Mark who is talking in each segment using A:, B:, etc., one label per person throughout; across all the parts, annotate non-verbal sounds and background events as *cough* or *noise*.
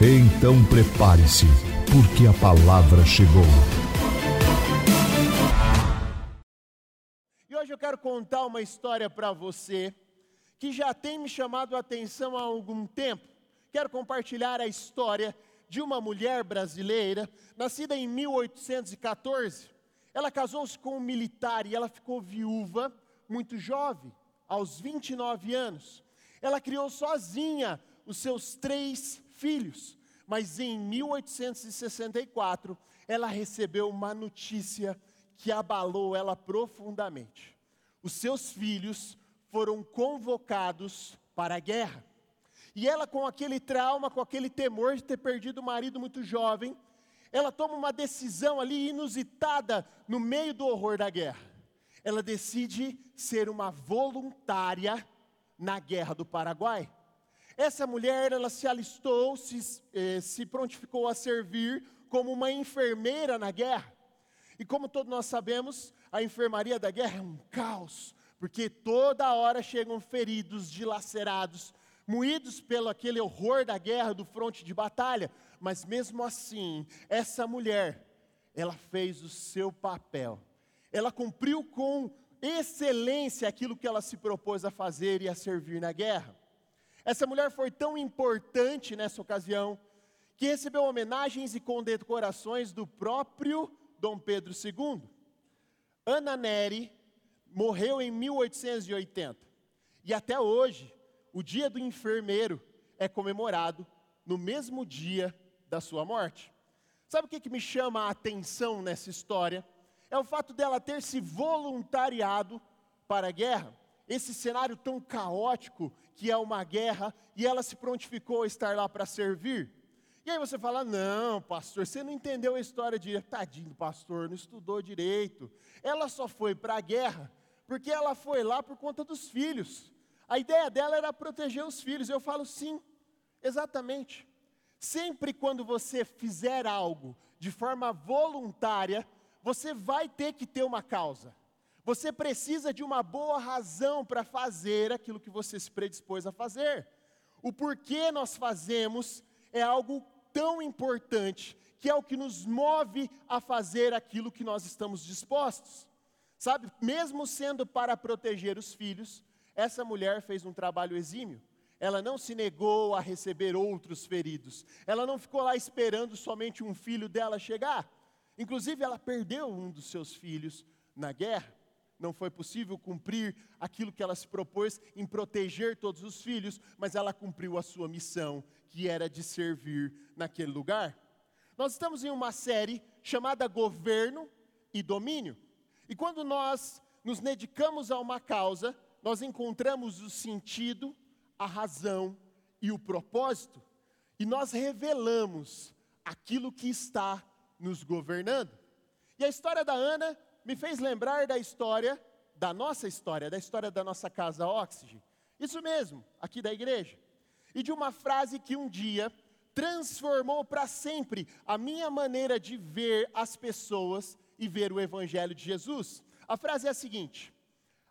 A: Então prepare-se, porque a palavra chegou.
B: E hoje eu quero contar uma história para você que já tem me chamado a atenção há algum tempo. Quero compartilhar a história de uma mulher brasileira, nascida em 1814. Ela casou-se com um militar e ela ficou viúva muito jovem, aos 29 anos. Ela criou sozinha os seus três filhos. Mas em 1864, ela recebeu uma notícia que abalou ela profundamente. Os seus filhos foram convocados para a guerra. E ela, com aquele trauma, com aquele temor de ter perdido o marido muito jovem, ela toma uma decisão ali inusitada no meio do horror da guerra. Ela decide ser uma voluntária na guerra do Paraguai. Essa mulher, ela se alistou, se, eh, se prontificou a servir como uma enfermeira na guerra. E como todos nós sabemos, a enfermaria da guerra é um caos, porque toda hora chegam feridos, dilacerados, moídos pelo aquele horror da guerra, do fronte de batalha. Mas mesmo assim, essa mulher, ela fez o seu papel. Ela cumpriu com excelência aquilo que ela se propôs a fazer e a servir na guerra. Essa mulher foi tão importante nessa ocasião que recebeu homenagens e condecorações do próprio Dom Pedro II. Ana Neri morreu em 1880 e até hoje o Dia do Enfermeiro é comemorado no mesmo dia da sua morte. Sabe o que, que me chama a atenção nessa história? É o fato dela ter se voluntariado para a guerra esse cenário tão caótico que é uma guerra e ela se prontificou a estar lá para servir. E aí você fala: não, pastor, você não entendeu a história de tadinho pastor, não estudou direito. Ela só foi para a guerra porque ela foi lá por conta dos filhos. A ideia dela era proteger os filhos. Eu falo sim, exatamente. Sempre quando você fizer algo de forma voluntária, você vai ter que ter uma causa. Você precisa de uma boa razão para fazer aquilo que você se predispôs a fazer. O porquê nós fazemos é algo tão importante, que é o que nos move a fazer aquilo que nós estamos dispostos. Sabe, mesmo sendo para proteger os filhos, essa mulher fez um trabalho exímio. Ela não se negou a receber outros feridos. Ela não ficou lá esperando somente um filho dela chegar. Inclusive, ela perdeu um dos seus filhos na guerra não foi possível cumprir aquilo que ela se propôs em proteger todos os filhos, mas ela cumpriu a sua missão, que era de servir naquele lugar. Nós estamos em uma série chamada Governo e Domínio. E quando nós nos dedicamos a uma causa, nós encontramos o sentido, a razão e o propósito, e nós revelamos aquilo que está nos governando. E a história da Ana me fez lembrar da história, da nossa história, da história da nossa casa Oxygen. Isso mesmo, aqui da igreja. E de uma frase que um dia transformou para sempre a minha maneira de ver as pessoas e ver o Evangelho de Jesus. A frase é a seguinte: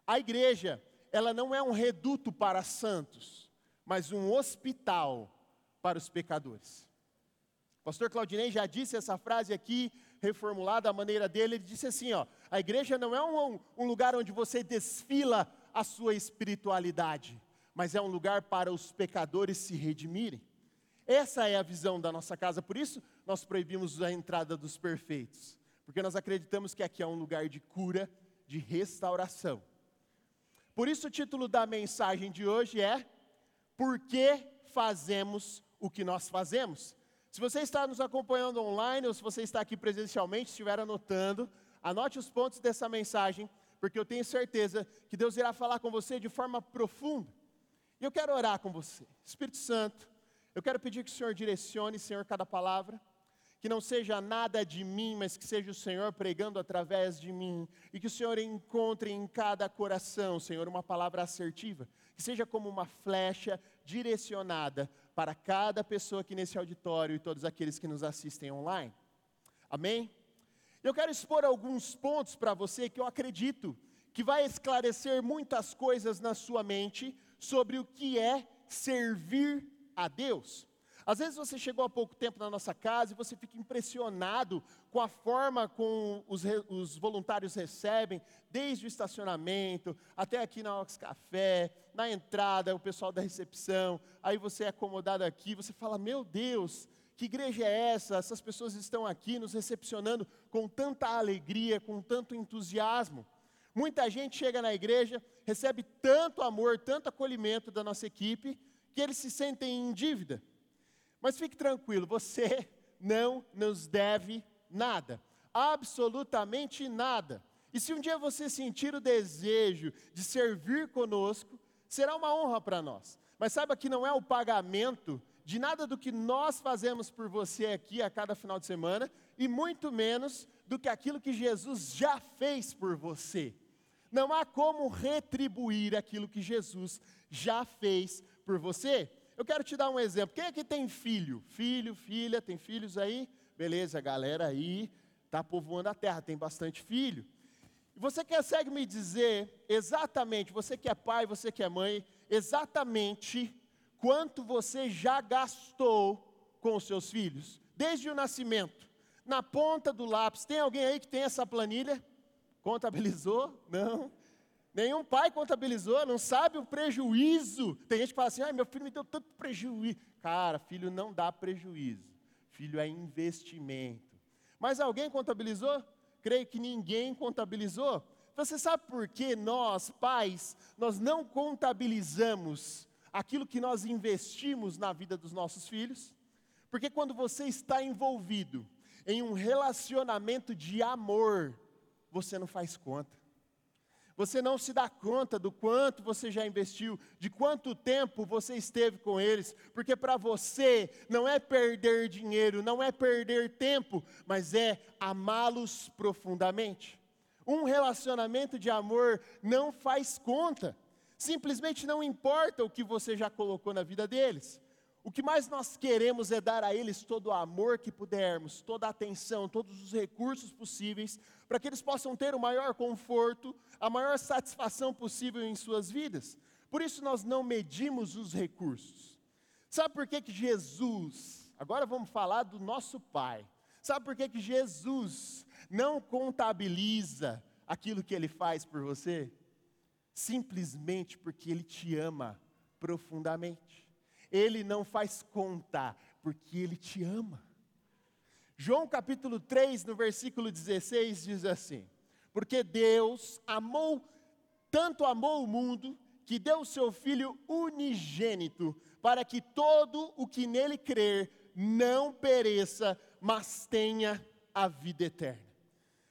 B: a igreja, ela não é um reduto para santos, mas um hospital para os pecadores. O pastor Claudinei já disse essa frase aqui reformulado a maneira dele, ele disse assim: ó, a igreja não é um, um lugar onde você desfila a sua espiritualidade, mas é um lugar para os pecadores se redimirem. Essa é a visão da nossa casa, por isso nós proibimos a entrada dos perfeitos, porque nós acreditamos que aqui é um lugar de cura, de restauração. Por isso o título da mensagem de hoje é Por que fazemos o que nós fazemos? Se você está nos acompanhando online ou se você está aqui presencialmente, estiver anotando, anote os pontos dessa mensagem, porque eu tenho certeza que Deus irá falar com você de forma profunda. E eu quero orar com você. Espírito Santo, Eu quero pedir que o Senhor direcione, Senhor, cada palavra que não seja nada de mim, mas que seja o Senhor pregando através de mim, e que o Senhor encontre em cada coração, Senhor, uma palavra assertiva, que seja como uma flecha direcionada para cada pessoa aqui nesse auditório e todos aqueles que nos assistem online. Amém? Eu quero expor alguns pontos para você que eu acredito que vai esclarecer muitas coisas na sua mente sobre o que é servir a Deus. Às vezes você chegou há pouco tempo na nossa casa e você fica impressionado com a forma como os, os voluntários recebem, desde o estacionamento até aqui na Ox Café, na entrada, o pessoal da recepção. Aí você é acomodado aqui, você fala: Meu Deus, que igreja é essa? Essas pessoas estão aqui nos recepcionando com tanta alegria, com tanto entusiasmo. Muita gente chega na igreja, recebe tanto amor, tanto acolhimento da nossa equipe, que eles se sentem em dívida. Mas fique tranquilo, você não nos deve nada, absolutamente nada. E se um dia você sentir o desejo de servir conosco, será uma honra para nós. Mas saiba que não é o pagamento de nada do que nós fazemos por você aqui a cada final de semana, e muito menos do que aquilo que Jesus já fez por você. Não há como retribuir aquilo que Jesus já fez por você. Eu quero te dar um exemplo. Quem aqui tem filho? Filho, filha, tem filhos aí? Beleza, galera aí está povoando a terra, tem bastante filho. E você consegue me dizer exatamente, você que é pai, você que é mãe, exatamente quanto você já gastou com os seus filhos, desde o nascimento, na ponta do lápis. Tem alguém aí que tem essa planilha? Contabilizou? Não. Nenhum pai contabilizou, não sabe o prejuízo. Tem gente que fala assim: ai, meu filho me deu tanto prejuízo. Cara, filho não dá prejuízo. Filho é investimento. Mas alguém contabilizou? Creio que ninguém contabilizou. Você sabe por que nós, pais, nós não contabilizamos aquilo que nós investimos na vida dos nossos filhos? Porque quando você está envolvido em um relacionamento de amor, você não faz conta. Você não se dá conta do quanto você já investiu, de quanto tempo você esteve com eles, porque para você não é perder dinheiro, não é perder tempo, mas é amá-los profundamente. Um relacionamento de amor não faz conta, simplesmente não importa o que você já colocou na vida deles. O que mais nós queremos é dar a eles todo o amor que pudermos, toda a atenção, todos os recursos possíveis, para que eles possam ter o maior conforto, a maior satisfação possível em suas vidas. Por isso nós não medimos os recursos. Sabe por que, que Jesus, agora vamos falar do nosso Pai, sabe por que, que Jesus não contabiliza aquilo que Ele faz por você? Simplesmente porque Ele te ama profundamente. Ele não faz conta, porque Ele te ama. João capítulo 3, no versículo 16, diz assim: Porque Deus amou, tanto amou o mundo, que deu o seu Filho unigênito, para que todo o que nele crer não pereça, mas tenha a vida eterna.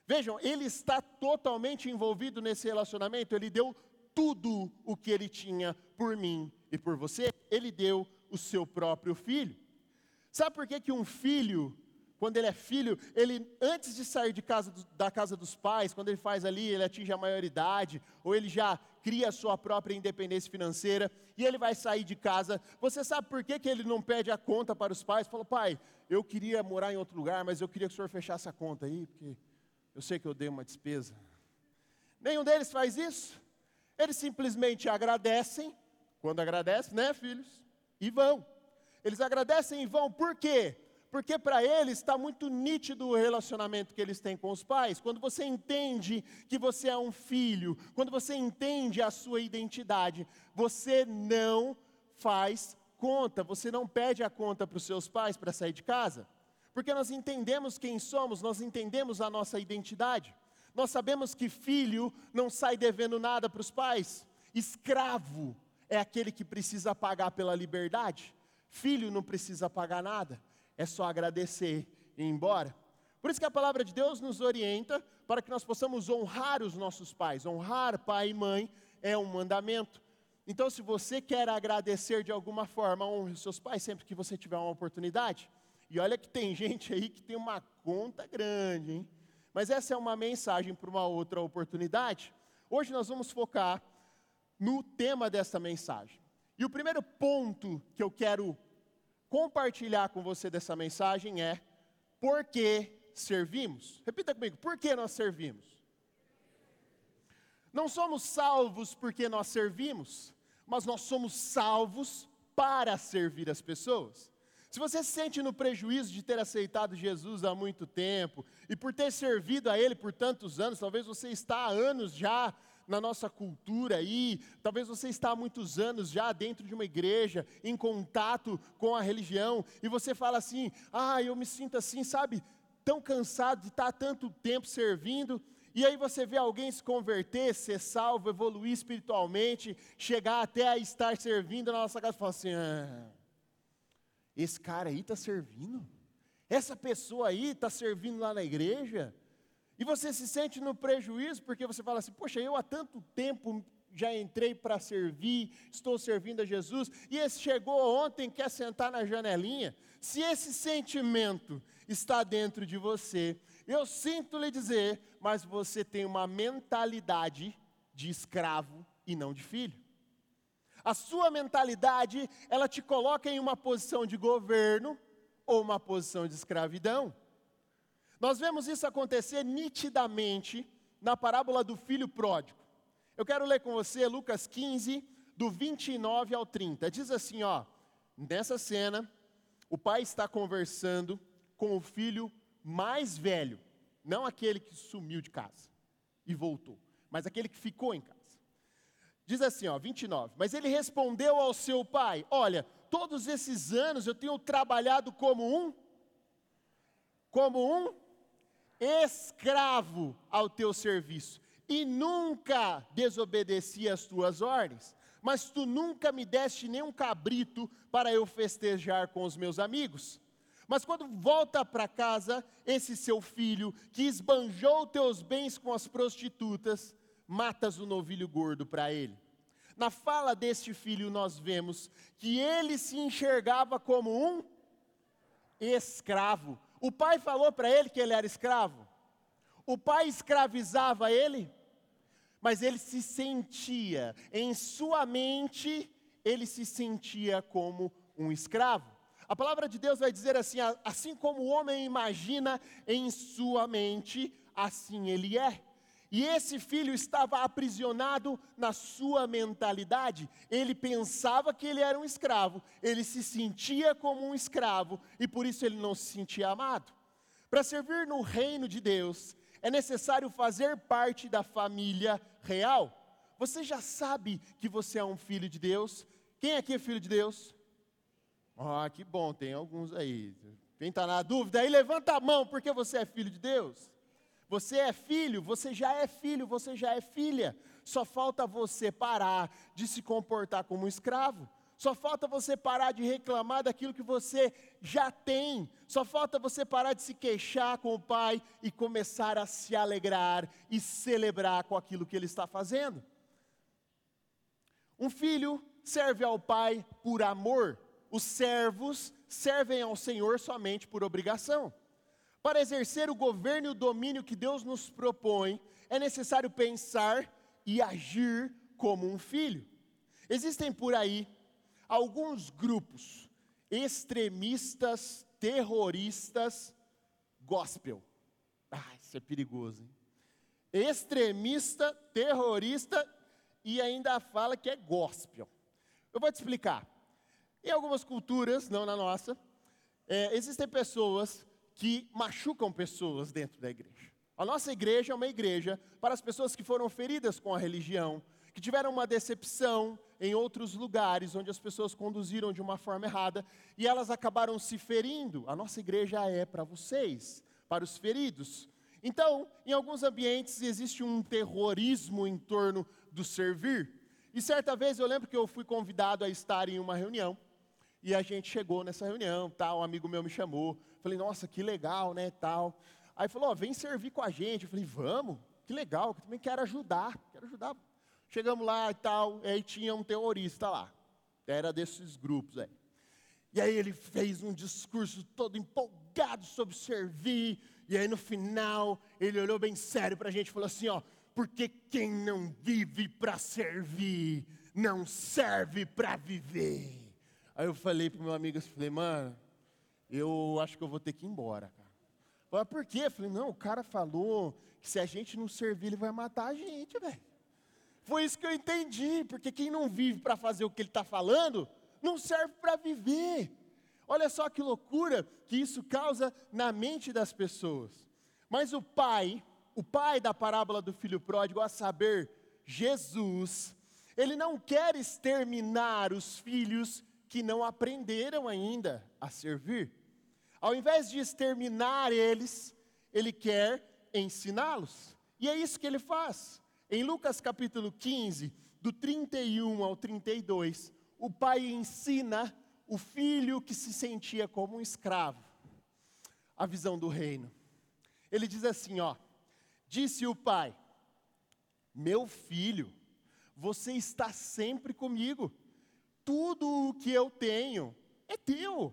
B: Vejam, ele está totalmente envolvido nesse relacionamento, ele deu tudo o que ele tinha por mim e por você, ele deu o seu próprio filho. Sabe por que, que um filho, quando ele é filho, ele antes de sair de casa, da casa dos pais, quando ele faz ali, ele atinge a maioridade, ou ele já cria a sua própria independência financeira, e ele vai sair de casa, você sabe por que, que ele não pede a conta para os pais? Fala, pai, eu queria morar em outro lugar, mas eu queria que o senhor fechasse a conta aí, porque eu sei que eu dei uma despesa. Nenhum deles faz isso. Eles simplesmente agradecem, quando agradecem, né, filhos? E vão. Eles agradecem e vão, por quê? Porque para eles está muito nítido o relacionamento que eles têm com os pais. Quando você entende que você é um filho, quando você entende a sua identidade, você não faz conta, você não pede a conta para os seus pais para sair de casa. Porque nós entendemos quem somos, nós entendemos a nossa identidade. Nós sabemos que filho não sai devendo nada para os pais, escravo é aquele que precisa pagar pela liberdade. Filho não precisa pagar nada, é só agradecer e ir embora. Por isso que a palavra de Deus nos orienta para que nós possamos honrar os nossos pais. Honrar pai e mãe é um mandamento. Então, se você quer agradecer de alguma forma, honre os seus pais sempre que você tiver uma oportunidade. E olha que tem *laughs* gente aí que tem uma conta grande, hein? Mas essa é uma mensagem para uma outra oportunidade. Hoje nós vamos focar no tema dessa mensagem. E o primeiro ponto que eu quero compartilhar com você dessa mensagem é: por que servimos? Repita comigo, por que nós servimos? Não somos salvos porque nós servimos, mas nós somos salvos para servir as pessoas. Se você se sente no prejuízo de ter aceitado Jesus há muito tempo e por ter servido a Ele por tantos anos, talvez você está há anos já na nossa cultura aí, talvez você está há muitos anos já dentro de uma igreja, em contato com a religião, e você fala assim: ah, eu me sinto assim, sabe, tão cansado de estar tanto tempo servindo, e aí você vê alguém se converter, ser salvo, evoluir espiritualmente, chegar até a estar servindo na nossa casa e falar assim: ah, esse cara aí está servindo? Essa pessoa aí está servindo lá na igreja? E você se sente no prejuízo porque você fala assim: poxa, eu há tanto tempo já entrei para servir, estou servindo a Jesus, e esse chegou ontem, quer sentar na janelinha. Se esse sentimento está dentro de você, eu sinto lhe dizer, mas você tem uma mentalidade de escravo e não de filho. A sua mentalidade, ela te coloca em uma posição de governo ou uma posição de escravidão. Nós vemos isso acontecer nitidamente na parábola do filho pródigo. Eu quero ler com você Lucas 15, do 29 ao 30. Diz assim, ó: Nessa cena, o pai está conversando com o filho mais velho, não aquele que sumiu de casa e voltou, mas aquele que ficou em casa. Diz assim, ó, 29. Mas ele respondeu ao seu pai: Olha, todos esses anos eu tenho trabalhado como um como um escravo ao teu serviço e nunca desobedeci às tuas ordens. Mas tu nunca me deste nem um cabrito para eu festejar com os meus amigos. Mas quando volta para casa, esse seu filho, que esbanjou teus bens com as prostitutas, matas o novilho gordo para ele. Na fala deste filho, nós vemos que ele se enxergava como um escravo. O pai falou para ele que ele era escravo. O pai escravizava ele, mas ele se sentia, em sua mente, ele se sentia como um escravo. A palavra de Deus vai dizer assim: assim como o homem imagina em sua mente, assim ele é. E esse filho estava aprisionado na sua mentalidade. Ele pensava que ele era um escravo, ele se sentia como um escravo e por isso ele não se sentia amado. Para servir no reino de Deus, é necessário fazer parte da família real. Você já sabe que você é um filho de Deus? Quem aqui é filho de Deus? Ah, que bom, tem alguns aí. Quem está na dúvida aí, levanta a mão, porque você é filho de Deus. Você é filho, você já é filho, você já é filha. Só falta você parar de se comportar como escravo. Só falta você parar de reclamar daquilo que você já tem. Só falta você parar de se queixar com o pai e começar a se alegrar e celebrar com aquilo que ele está fazendo. Um filho serve ao pai por amor, os servos servem ao Senhor somente por obrigação. Para exercer o governo e o domínio que Deus nos propõe, é necessário pensar e agir como um filho. Existem por aí alguns grupos extremistas, terroristas, gospel. Ah, isso é perigoso, hein? Extremista, terrorista e ainda fala que é gospel. Eu vou te explicar. Em algumas culturas, não na nossa, é, existem pessoas que machucam pessoas dentro da igreja. A nossa igreja é uma igreja para as pessoas que foram feridas com a religião, que tiveram uma decepção em outros lugares onde as pessoas conduziram de uma forma errada e elas acabaram se ferindo. A nossa igreja é para vocês, para os feridos. Então, em alguns ambientes existe um terrorismo em torno do servir. E certa vez eu lembro que eu fui convidado a estar em uma reunião e a gente chegou nessa reunião, tal, um amigo meu me chamou. Falei, nossa, que legal, né, tal. Aí falou, ó, vem servir com a gente. Eu falei, vamos, que legal, eu também quero ajudar, quero ajudar. Chegamos lá e tal, e aí tinha um terrorista lá. Era desses grupos aí. E aí ele fez um discurso todo empolgado sobre servir. E aí no final ele olhou bem sério para a gente e falou assim: ó, porque quem não vive para servir, não serve para viver. Aí eu falei para meu amigo, eu falei, mano, eu acho que eu vou ter que ir embora, cara. Falei, por quê? Eu falei, não, o cara falou que se a gente não servir, ele vai matar a gente, velho. Foi isso que eu entendi, porque quem não vive para fazer o que ele está falando, não serve para viver. Olha só que loucura que isso causa na mente das pessoas. Mas o pai, o pai da parábola do filho pródigo, a saber, Jesus, ele não quer exterminar os filhos que não aprenderam ainda a servir. Ao invés de exterminar eles, ele quer ensiná-los. E é isso que ele faz. Em Lucas capítulo 15, do 31 ao 32, o pai ensina o filho que se sentia como um escravo a visão do reino. Ele diz assim, ó: Disse o pai: Meu filho, você está sempre comigo. Tudo o que eu tenho é teu.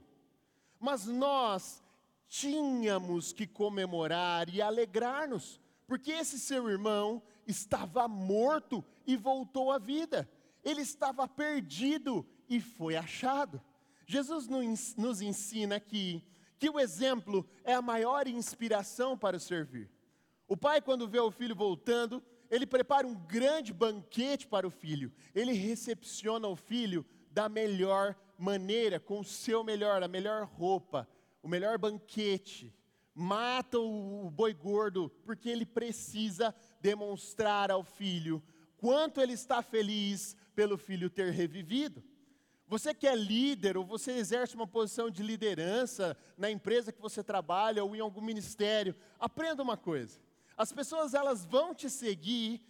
B: Mas nós tínhamos que comemorar e alegrar-nos, porque esse seu irmão estava morto e voltou à vida. Ele estava perdido e foi achado. Jesus nos ensina aqui que o exemplo é a maior inspiração para o servir. O pai, quando vê o filho voltando, ele prepara um grande banquete para o filho. Ele recepciona o filho da melhor maneira, com o seu melhor, a melhor roupa, o melhor banquete. Mata o boi gordo, porque ele precisa demonstrar ao filho quanto ele está feliz pelo filho ter revivido. Você que é líder ou você exerce uma posição de liderança na empresa que você trabalha ou em algum ministério, aprenda uma coisa. As pessoas elas vão te seguir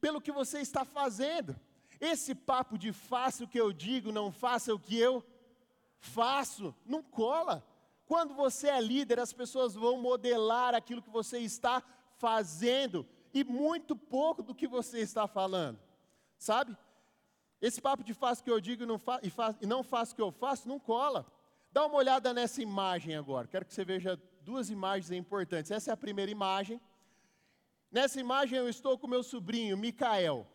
B: pelo que você está fazendo. Esse papo de faça o que eu digo, não faça o que eu faço, não cola. Quando você é líder, as pessoas vão modelar aquilo que você está fazendo e muito pouco do que você está falando, sabe? Esse papo de faço o que eu digo e não, fa fa não faço o que eu faço não cola. Dá uma olhada nessa imagem agora. Quero que você veja duas imagens importantes. Essa é a primeira imagem. Nessa imagem eu estou com meu sobrinho, Micael.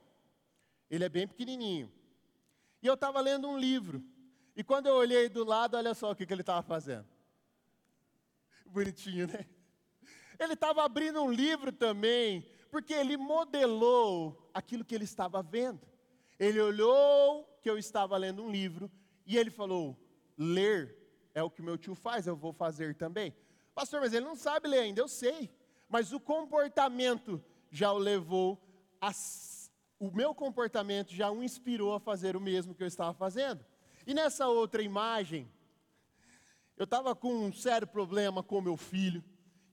B: Ele é bem pequenininho. E eu estava lendo um livro. E quando eu olhei do lado, olha só o que, que ele estava fazendo. Bonitinho, né? Ele estava abrindo um livro também, porque ele modelou aquilo que ele estava vendo. Ele olhou que eu estava lendo um livro e ele falou: ler é o que meu tio faz, eu vou fazer também. Pastor, mas ele não sabe ler ainda, eu sei. Mas o comportamento já o levou a. O meu comportamento já o inspirou a fazer o mesmo que eu estava fazendo. E nessa outra imagem, eu estava com um sério problema com meu filho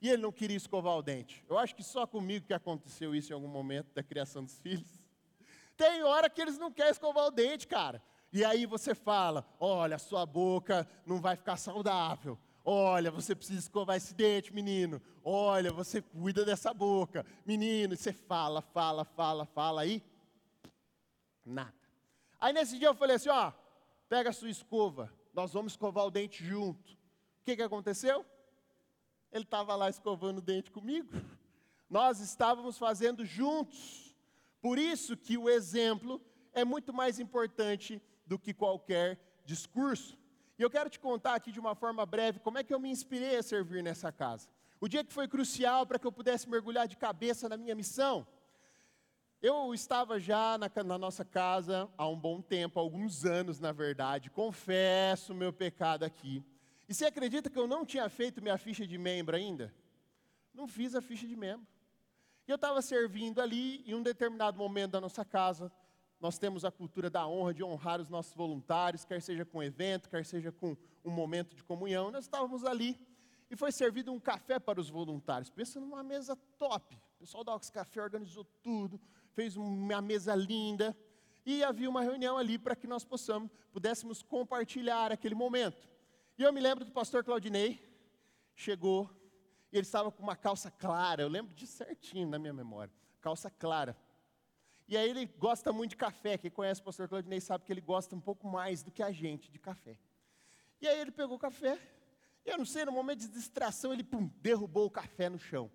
B: e ele não queria escovar o dente. Eu acho que só comigo que aconteceu isso em algum momento da criação dos filhos. Tem hora que eles não querem escovar o dente, cara. E aí você fala: olha, sua boca não vai ficar saudável. Olha, você precisa escovar esse dente, menino. Olha, você cuida dessa boca, menino. E você fala, fala, fala, fala aí. Nada. Aí nesse dia eu falei assim: ó, pega a sua escova, nós vamos escovar o dente junto. O que, que aconteceu? Ele estava lá escovando o dente comigo. *laughs* Nós estávamos fazendo juntos. Por isso que o exemplo é muito mais importante do que qualquer discurso. E eu quero te contar aqui de uma forma breve como é que eu me inspirei a servir nessa casa. O dia que foi crucial para que eu pudesse mergulhar de cabeça na minha missão. Eu estava já na, na, nossa casa há um bom tempo, alguns anos na verdade, confesso meu pecado aqui. E você acredita que eu não tinha feito minha ficha de membro ainda? Não fiz a ficha de membro. E eu estava servindo ali, em um determinado momento da nossa casa, nós temos a cultura da honra, de honrar os nossos voluntários, quer seja com evento, quer seja com um momento de comunhão. Nós estávamos ali e foi servido um café para os voluntários. Pensa numa mesa top. O pessoal da Ox Café organizou tudo, fez uma mesa linda. E havia uma reunião ali para que nós possamos, pudéssemos compartilhar aquele momento. E eu me lembro do pastor Claudinei, chegou, e ele estava com uma calça clara, eu lembro de certinho na minha memória, calça clara. E aí ele gosta muito de café. Quem conhece o pastor Claudinei sabe que ele gosta um pouco mais do que a gente de café. E aí ele pegou o café, eu não sei, no momento de distração, ele pum, derrubou o café no chão.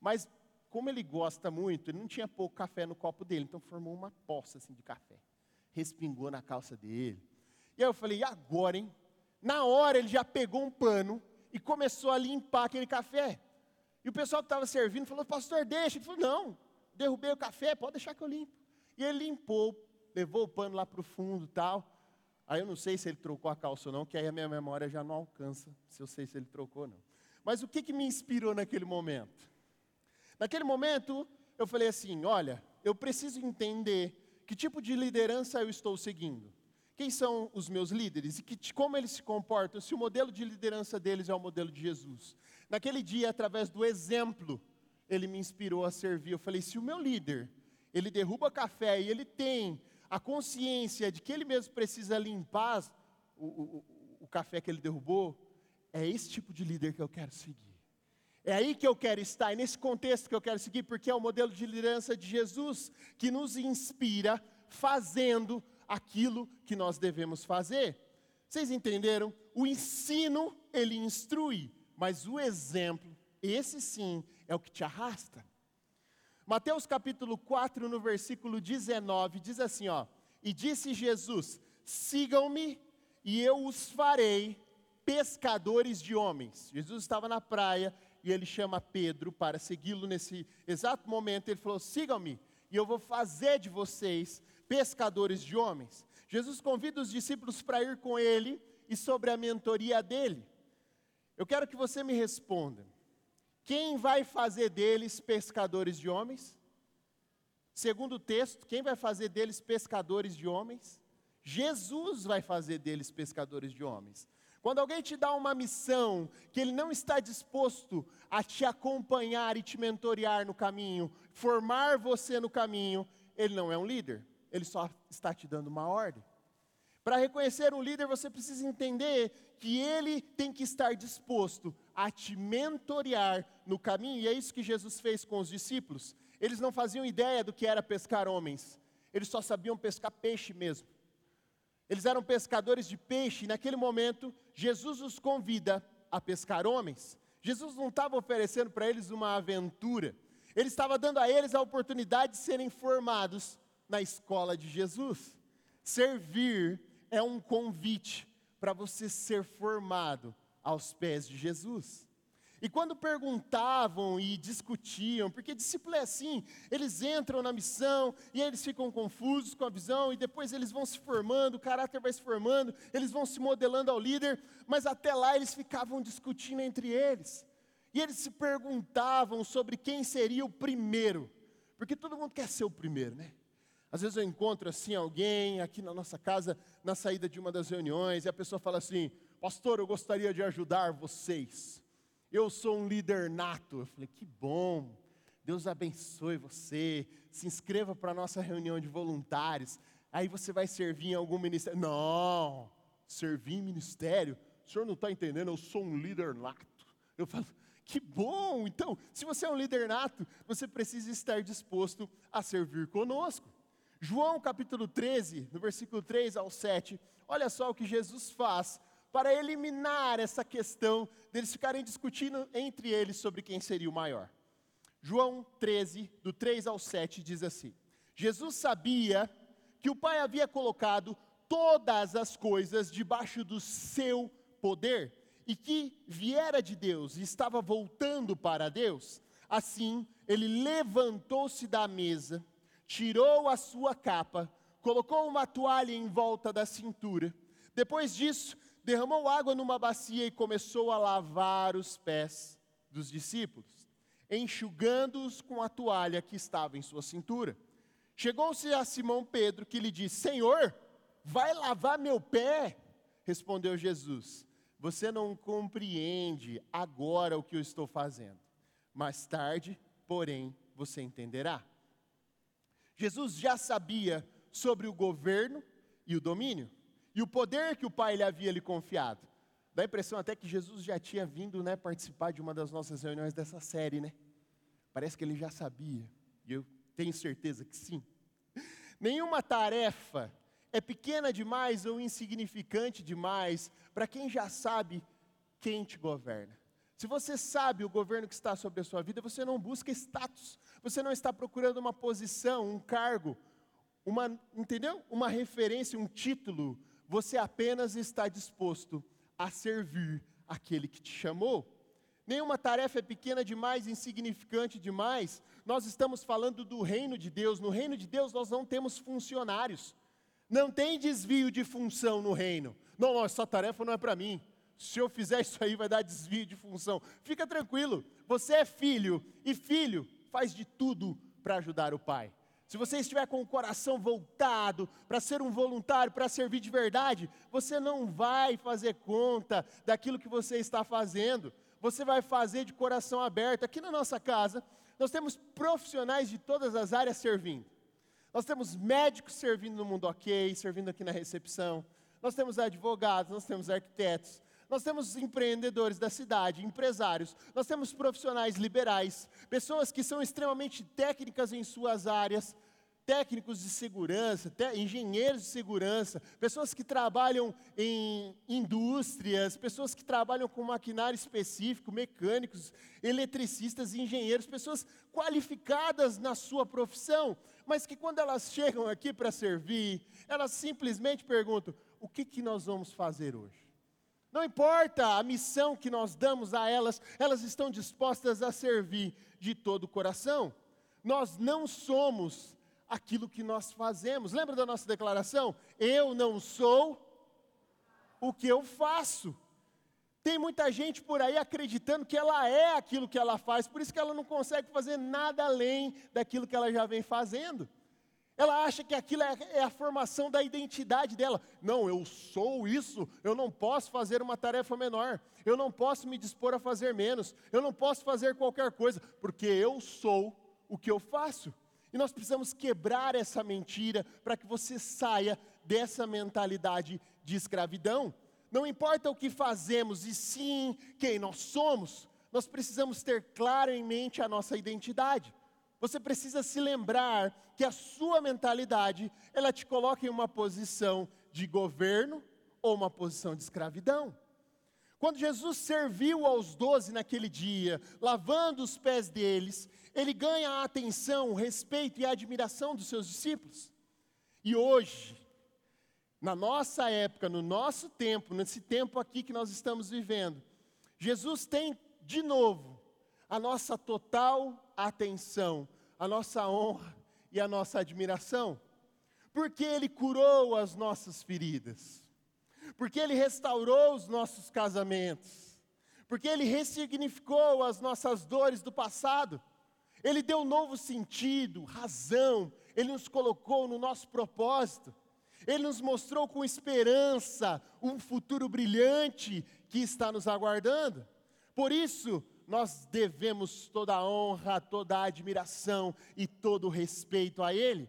B: Mas como ele gosta muito, ele não tinha pouco café no copo dele, então formou uma poça assim de café. Respingou na calça dele. E aí eu falei, e agora, hein? Na hora ele já pegou um pano e começou a limpar aquele café. E o pessoal que estava servindo falou, pastor, deixa. Ele falou, não, derrubei o café, pode deixar que eu limpo. E ele limpou, levou o pano lá para o fundo tal. Aí eu não sei se ele trocou a calça ou não, que aí a minha memória já não alcança, se eu sei se ele trocou ou não. Mas o que, que me inspirou naquele momento? Naquele momento, eu falei assim: olha, eu preciso entender que tipo de liderança eu estou seguindo. Quem são os meus líderes e que, como eles se comportam, se o modelo de liderança deles é o modelo de Jesus. Naquele dia, através do exemplo, ele me inspirou a servir. Eu falei: se o meu líder, ele derruba café e ele tem a consciência de que ele mesmo precisa limpar o, o, o café que ele derrubou, é esse tipo de líder que eu quero seguir. É aí que eu quero estar, é nesse contexto que eu quero seguir, porque é o modelo de liderança de Jesus que nos inspira fazendo aquilo que nós devemos fazer. Vocês entenderam? O ensino, ele instrui, mas o exemplo, esse sim, é o que te arrasta. Mateus capítulo 4, no versículo 19, diz assim, ó: E disse Jesus: Sigam-me e eu os farei pescadores de homens. Jesus estava na praia e ele chama Pedro para segui-lo nesse exato momento. Ele falou: Sigam-me e eu vou fazer de vocês pescadores de homens. Jesus convida os discípulos para ir com ele e sobre a mentoria dele. Eu quero que você me responda. Quem vai fazer deles pescadores de homens? Segundo o texto, quem vai fazer deles pescadores de homens? Jesus vai fazer deles pescadores de homens. Quando alguém te dá uma missão que ele não está disposto a te acompanhar e te mentorear no caminho, formar você no caminho, ele não é um líder, ele só está te dando uma ordem. Para reconhecer um líder, você precisa entender que ele tem que estar disposto a te mentorear no caminho, e é isso que Jesus fez com os discípulos. Eles não faziam ideia do que era pescar homens, eles só sabiam pescar peixe mesmo. Eles eram pescadores de peixe, e naquele momento, Jesus os convida a pescar homens. Jesus não estava oferecendo para eles uma aventura, ele estava dando a eles a oportunidade de serem formados na escola de Jesus. Servir é um convite para você ser formado aos pés de Jesus. E quando perguntavam e discutiam, porque discípulo é assim, eles entram na missão e eles ficam confusos com a visão, e depois eles vão se formando, o caráter vai se formando, eles vão se modelando ao líder, mas até lá eles ficavam discutindo entre eles. E eles se perguntavam sobre quem seria o primeiro, porque todo mundo quer ser o primeiro, né? Às vezes eu encontro assim alguém aqui na nossa casa, na saída de uma das reuniões, e a pessoa fala assim: Pastor, eu gostaria de ajudar vocês. Eu sou um líder nato. Eu falei: Que bom, Deus abençoe você. Se inscreva para a nossa reunião de voluntários. Aí você vai servir em algum ministério. Não, servir em ministério. O senhor não está entendendo, eu sou um líder nato. Eu falo, que bom! Então, se você é um líder nato, você precisa estar disposto a servir conosco. João capítulo 13, no versículo 3 ao 7, olha só o que Jesus faz para eliminar essa questão deles ficarem discutindo entre eles sobre quem seria o maior. João 13, do 3 ao 7, diz assim: Jesus sabia que o Pai havia colocado todas as coisas debaixo do seu poder e que viera de Deus e estava voltando para Deus. Assim, ele levantou-se da mesa tirou a sua capa, colocou uma toalha em volta da cintura. Depois disso, derramou água numa bacia e começou a lavar os pés dos discípulos, enxugando-os com a toalha que estava em sua cintura. Chegou-se a Simão Pedro, que lhe disse: Senhor, vai lavar meu pé? Respondeu Jesus: Você não compreende agora o que eu estou fazendo. Mais tarde, porém, você entenderá. Jesus já sabia sobre o governo e o domínio, e o poder que o Pai lhe havia lhe confiado. Dá a impressão até que Jesus já tinha vindo né, participar de uma das nossas reuniões dessa série, né? Parece que ele já sabia, e eu tenho certeza que sim. *laughs* Nenhuma tarefa é pequena demais ou insignificante demais para quem já sabe quem te governa. Se você sabe o governo que está sobre a sua vida, você não busca status, você não está procurando uma posição, um cargo, uma, entendeu? Uma referência, um título. Você apenas está disposto a servir aquele que te chamou. Nenhuma tarefa é pequena demais, insignificante demais. Nós estamos falando do reino de Deus. No reino de Deus nós não temos funcionários. Não tem desvio de função no reino. Não, não essa tarefa não é para mim se eu fizer isso aí vai dar desvio de função. Fica tranquilo, você é filho e filho faz de tudo para ajudar o pai. Se você estiver com o coração voltado para ser um voluntário, para servir de verdade, você não vai fazer conta daquilo que você está fazendo. Você vai fazer de coração aberto. Aqui na nossa casa, nós temos profissionais de todas as áreas servindo. Nós temos médicos servindo no Mundo Ok, servindo aqui na recepção. Nós temos advogados, nós temos arquitetos, nós temos empreendedores da cidade, empresários, nós temos profissionais liberais, pessoas que são extremamente técnicas em suas áreas, técnicos de segurança, engenheiros de segurança, pessoas que trabalham em indústrias, pessoas que trabalham com maquinário específico, mecânicos, eletricistas, engenheiros, pessoas qualificadas na sua profissão, mas que quando elas chegam aqui para servir, elas simplesmente perguntam: o que, que nós vamos fazer hoje? Não importa a missão que nós damos a elas, elas estão dispostas a servir de todo o coração. Nós não somos aquilo que nós fazemos. Lembra da nossa declaração? Eu não sou o que eu faço. Tem muita gente por aí acreditando que ela é aquilo que ela faz, por isso que ela não consegue fazer nada além daquilo que ela já vem fazendo. Ela acha que aquilo é, é, a formação da identidade dela. Não, eu sou isso, eu não posso fazer uma tarefa menor, eu não posso me dispor a fazer menos, eu não posso fazer qualquer coisa, porque eu sou o que eu faço. E nós precisamos quebrar essa mentira para que você saia dessa mentalidade de escravidão. Não importa o que fazemos, e sim quem nós somos, nós precisamos ter claro em mente a nossa identidade. Você precisa se lembrar que a sua mentalidade, ela te coloca em uma posição de governo ou uma posição de escravidão. Quando Jesus serviu aos doze naquele dia, lavando os pés deles, ele ganha a atenção, o respeito e a admiração dos seus discípulos. E hoje, na nossa época, no nosso tempo, nesse tempo aqui que nós estamos vivendo, Jesus tem de novo a nossa total atenção, a nossa honra e a nossa admiração, porque Ele curou as nossas feridas, porque Ele restaurou os nossos casamentos, porque Ele ressignificou as nossas dores do passado, Ele deu novo sentido, razão, Ele nos colocou no nosso propósito, Ele nos mostrou com esperança um futuro brilhante que está nos aguardando. Por isso, nós devemos toda a honra, toda a admiração e todo o respeito a Ele.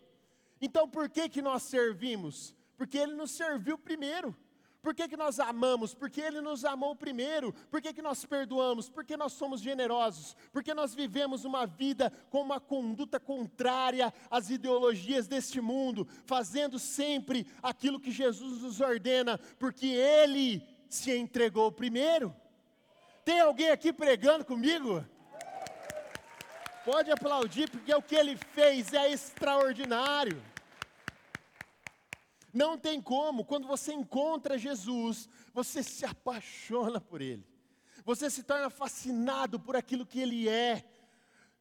B: Então por que que nós servimos? Porque Ele nos serviu primeiro. Por que, que nós amamos? Porque Ele nos amou primeiro. Por que, que nós perdoamos? Porque nós somos generosos. Porque nós vivemos uma vida com uma conduta contrária às ideologias deste mundo, fazendo sempre aquilo que Jesus nos ordena, porque Ele se entregou primeiro. Tem alguém aqui pregando comigo? Pode aplaudir, porque o que ele fez é extraordinário. Não tem como, quando você encontra Jesus, você se apaixona por Ele, você se torna fascinado por aquilo que Ele é,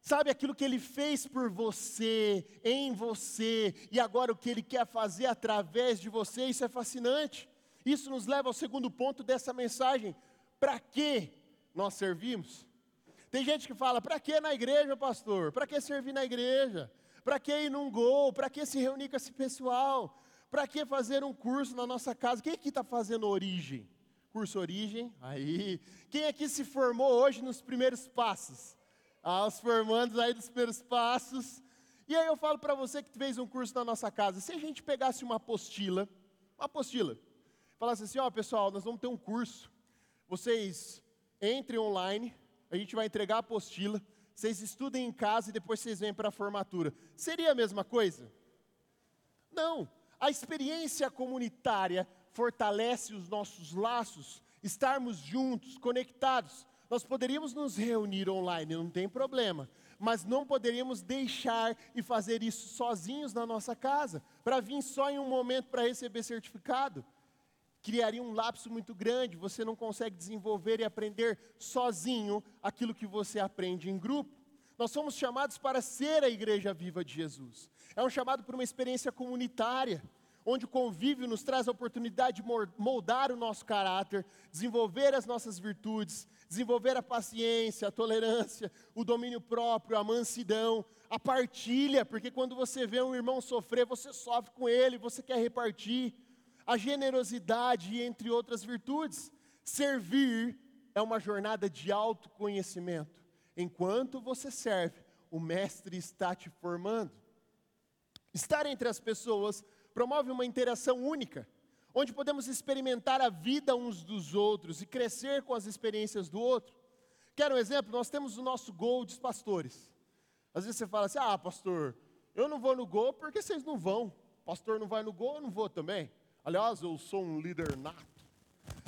B: sabe, aquilo que Ele fez por você, em você, e agora o que Ele quer fazer através de você, isso é fascinante. Isso nos leva ao segundo ponto dessa mensagem: para que nós servimos. Tem gente que fala: para que na igreja, pastor? Para que servir na igreja? Para que ir num gol? Para que se reunir com esse pessoal? Para que fazer um curso na nossa casa? Quem aqui está fazendo origem? Curso origem? Aí. Quem aqui se formou hoje nos primeiros passos? Ah, os formandos aí dos primeiros passos. E aí eu falo para você que fez um curso na nossa casa, se a gente pegasse uma apostila, uma apostila, falasse assim, ó oh, pessoal, nós vamos ter um curso, vocês entre online, a gente vai entregar a apostila, vocês estudem em casa e depois vocês vêm para a formatura. Seria a mesma coisa? Não. A experiência comunitária fortalece os nossos laços, estarmos juntos, conectados. Nós poderíamos nos reunir online, não tem problema, mas não poderíamos deixar e fazer isso sozinhos na nossa casa, para vir só em um momento para receber certificado. Criaria um lapso muito grande, você não consegue desenvolver e aprender sozinho aquilo que você aprende em grupo. Nós somos chamados para ser a igreja viva de Jesus. É um chamado para uma experiência comunitária onde o convívio nos traz a oportunidade de moldar o nosso caráter, desenvolver as nossas virtudes, desenvolver a paciência, a tolerância, o domínio próprio, a mansidão, a partilha, porque quando você vê um irmão sofrer, você sofre com ele, você quer repartir, a generosidade, entre outras virtudes. Servir é uma jornada de autoconhecimento. Enquanto você serve, o Mestre está te formando. Estar entre as pessoas promove uma interação única, onde podemos experimentar a vida uns dos outros e crescer com as experiências do outro. Quer um exemplo? Nós temos o nosso gol dos pastores. Às vezes você fala assim: ah, pastor, eu não vou no gol porque vocês não vão. Pastor não vai no gol, eu não vou também. Aliás, eu sou um líder nato.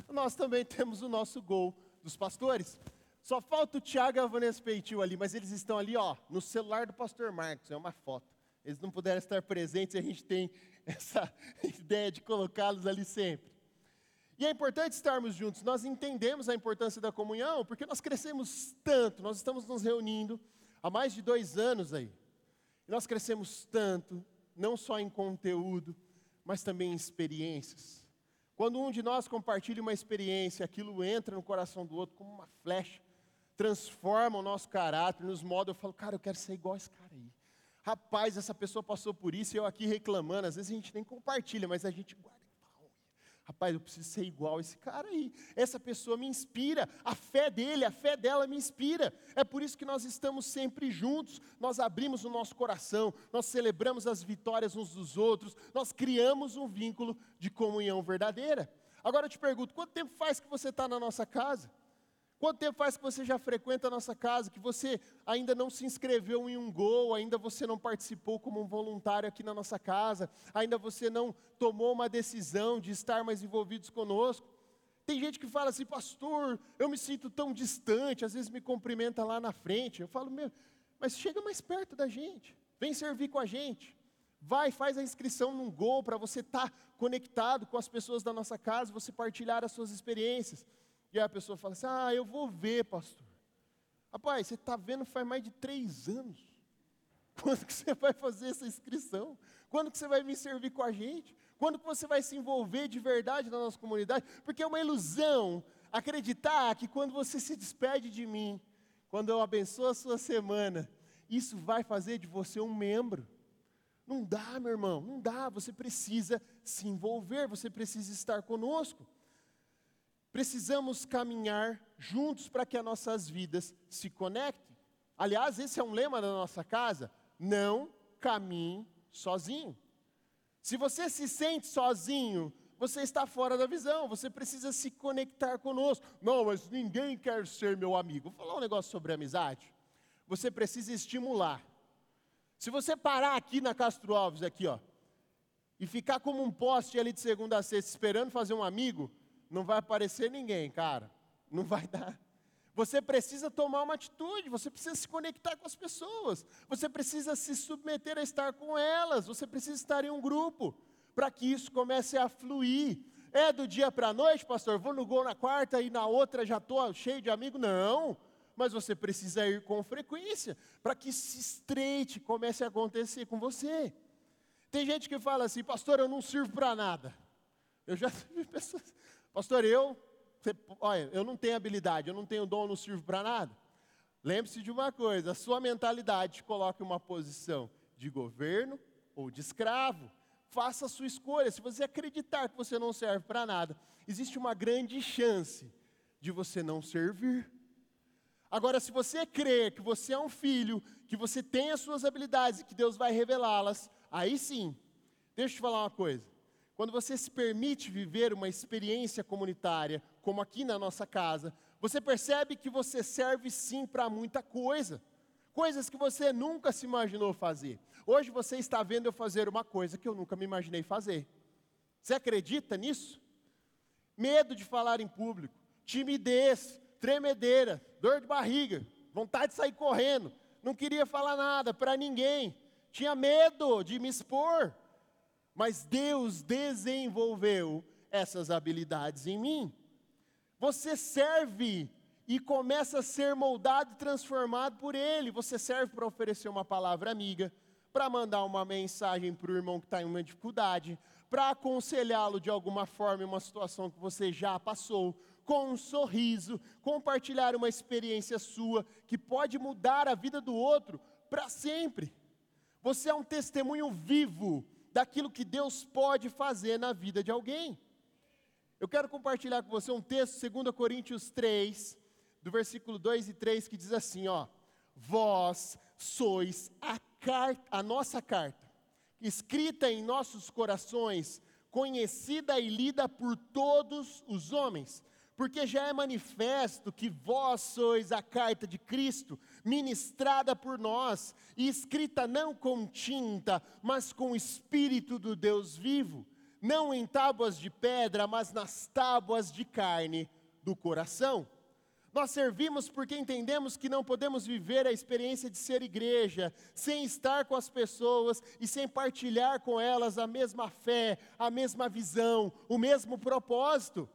B: Nós também temos o nosso gol dos pastores. Só falta o Tiago e a Vanessa Peitil ali, mas eles estão ali, ó, no celular do pastor Marcos, é uma foto. Eles não puderam estar presentes e a gente tem *laughs* essa ideia de colocá-los ali sempre. E é importante estarmos juntos, nós entendemos a importância da comunhão, porque nós crescemos tanto, nós estamos nos reunindo há mais de dois anos aí. E nós crescemos tanto, não só em conteúdo, mas também em experiências. Quando um de nós compartilha uma experiência, aquilo entra no coração do outro como uma flecha, transforma o nosso caráter, nos molda. Eu falo, cara, eu quero ser igual esse cara aí. Rapaz, essa pessoa passou por isso e eu aqui reclamando. Às vezes a gente nem compartilha, mas a gente guarda. Rapaz, eu preciso ser igual a esse cara aí. Essa pessoa me inspira. A fé dele, a fé dela me inspira. É por isso que nós estamos sempre juntos. Nós abrimos o nosso coração, nós celebramos as vitórias uns dos outros, nós criamos um vínculo de comunhão verdadeira. Agora eu te pergunto: quanto tempo faz que você está na nossa casa? Quanto tempo faz que você já frequenta a nossa casa, que você ainda não se inscreveu em um gol, ainda você não participou como um voluntário aqui na nossa casa, ainda você não tomou uma decisão de estar mais envolvidos conosco? Tem gente que fala assim, pastor, eu me sinto tão distante, às vezes me cumprimenta lá na frente. Eu falo, meu, mas chega mais perto da gente, vem servir com a gente. Vai, faz a inscrição num gol para você estar tá conectado com as pessoas da nossa casa, você partilhar as suas experiências. E aí a pessoa fala assim: Ah, eu vou ver, pastor. Rapaz, você está vendo faz mais de três anos. *laughs* Quando que você vai fazer essa inscrição? Quando que você vai vir servir com a gente? Quando que você vai se envolver de verdade na nossa comunidade? Porque é uma ilusão acreditar que quando você se despede de mim, quando eu abençoo a sua semana, isso vai fazer de você um membro. Não dá, meu irmão, não dá. Você precisa se envolver, você precisa estar conosco. Precisamos caminhar juntos para que as nossas vidas se conectem. Aliás, esse é um lema da nossa casa: não caminhe sozinho. Se você se sente sozinho, você está fora da visão, você precisa se conectar conosco. Não, mas ninguém quer ser meu amigo. Vou falar um negócio sobre amizade. Você precisa estimular. Se você parar aqui na Castro Alves, aqui, ó, e ficar como um poste ali de segunda a sexta esperando fazer um amigo, não vai aparecer ninguém, cara. Não vai dar. Você precisa tomar uma atitude, você precisa se conectar com as pessoas, você precisa se submeter a estar com elas, você precisa estar em um grupo, para que isso comece a fluir. É do dia para a noite, pastor? Vou no gol na quarta e na outra já estou cheio de amigos? Não, mas você precisa ir com frequência, para que se estreite, comece a acontecer com você. Tem gente que fala assim, pastor, eu não sirvo para nada. Eu já *laughs* vi pessoas, Pastor, eu, você, olha, eu não tenho habilidade, eu não tenho dom, não sirvo para nada. Lembre-se de uma coisa: a sua mentalidade te coloca em uma posição de governo ou de escravo. Faça a sua escolha. Se você acreditar que você não serve para nada, existe uma grande chance de você não servir. Agora, se você crer que você é um filho, que você tem as suas habilidades e que Deus vai revelá-las, aí sim, deixa eu te falar uma coisa. Quando você se permite viver uma experiência comunitária, como aqui na nossa casa, você percebe que você serve sim para muita coisa. coisas que você nunca se imaginou fazer. Hoje você está vendo eu fazer uma coisa que eu nunca me imaginei fazer. Você acredita nisso? Medo de falar em público, timidez, tremedeira, dor de barriga, vontade de sair correndo, não queria falar nada para ninguém, tinha medo de me expor. Mas Deus desenvolveu essas habilidades em mim. Você serve e começa a ser moldado e transformado por Ele. Você serve para oferecer uma palavra amiga, para mandar uma mensagem para o irmão que está em uma dificuldade, para aconselhá-lo de alguma forma em uma situação que você já passou, com um sorriso, compartilhar uma experiência sua que pode mudar a vida do outro para sempre. Você é um testemunho vivo daquilo que Deus pode fazer na vida de alguém. Eu quero compartilhar com você um texto, 2 Coríntios 3, do versículo 2 e 3, que diz assim: ó, vós sois a, carta, a nossa carta, escrita em nossos corações, conhecida e lida por todos os homens, porque já é manifesto que vós sois a carta de Cristo, ministrada por nós, e escrita não com tinta, mas com o Espírito do Deus vivo, não em tábuas de pedra, mas nas tábuas de carne do coração. Nós servimos porque entendemos que não podemos viver a experiência de ser igreja sem estar com as pessoas e sem partilhar com elas a mesma fé, a mesma visão, o mesmo propósito.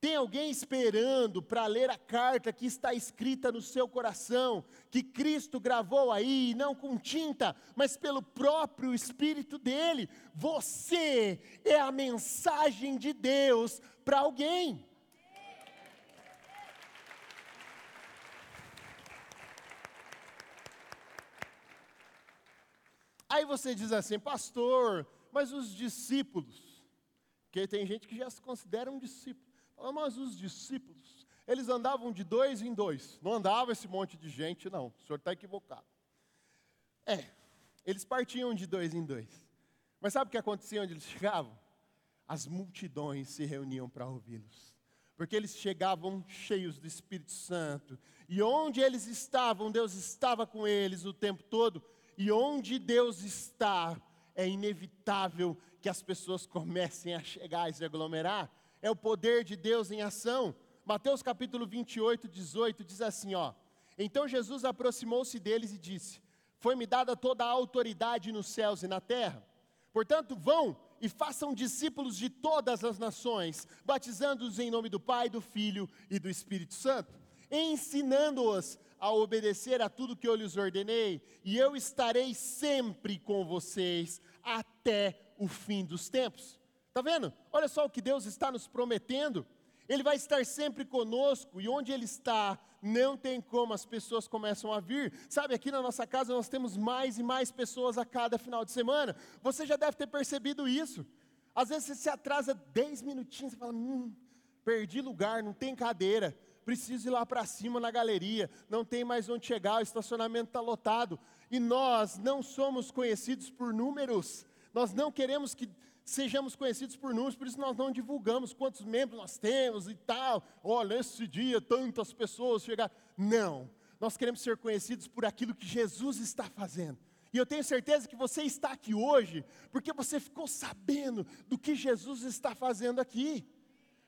B: Tem alguém esperando para ler a carta que está escrita no seu coração, que Cristo gravou aí, não com tinta, mas pelo próprio Espírito dele. Você é a mensagem de Deus para alguém. Aí você diz assim, pastor, mas os discípulos, porque tem gente que já se considera um discípulo. Fala, mas os discípulos, eles andavam de dois em dois. Não andava esse monte de gente, não. O senhor está equivocado. É, eles partiam de dois em dois. Mas sabe o que acontecia onde eles chegavam? As multidões se reuniam para ouvi-los. Porque eles chegavam cheios do Espírito Santo. E onde eles estavam, Deus estava com eles o tempo todo e onde Deus está, é inevitável que as pessoas comecem a chegar e se aglomerar. É o poder de Deus em ação. Mateus capítulo 28, 18 diz assim: ó. Então Jesus aproximou-se deles e disse: Foi-me dada toda a autoridade nos céus e na terra. Portanto, vão e façam discípulos de todas as nações, batizando-os em nome do Pai, do Filho e do Espírito Santo, ensinando-os a obedecer a tudo que eu lhes ordenei, e eu estarei sempre com vocês até o fim dos tempos. Está vendo? Olha só o que Deus está nos prometendo. Ele vai estar sempre conosco, e onde Ele está, não tem como as pessoas começam a vir. Sabe, aqui na nossa casa nós temos mais e mais pessoas a cada final de semana. Você já deve ter percebido isso. Às vezes você se atrasa 10 minutinhos, você fala, hum, perdi lugar, não tem cadeira preciso ir lá para cima na galeria, não tem mais onde chegar, o estacionamento está lotado. E nós não somos conhecidos por números, nós não queremos que sejamos conhecidos por números, por isso nós não divulgamos quantos membros nós temos e tal. Olha, esse dia tantas pessoas chegaram. Não, nós queremos ser conhecidos por aquilo que Jesus está fazendo. E eu tenho certeza que você está aqui hoje porque você ficou sabendo do que Jesus está fazendo aqui.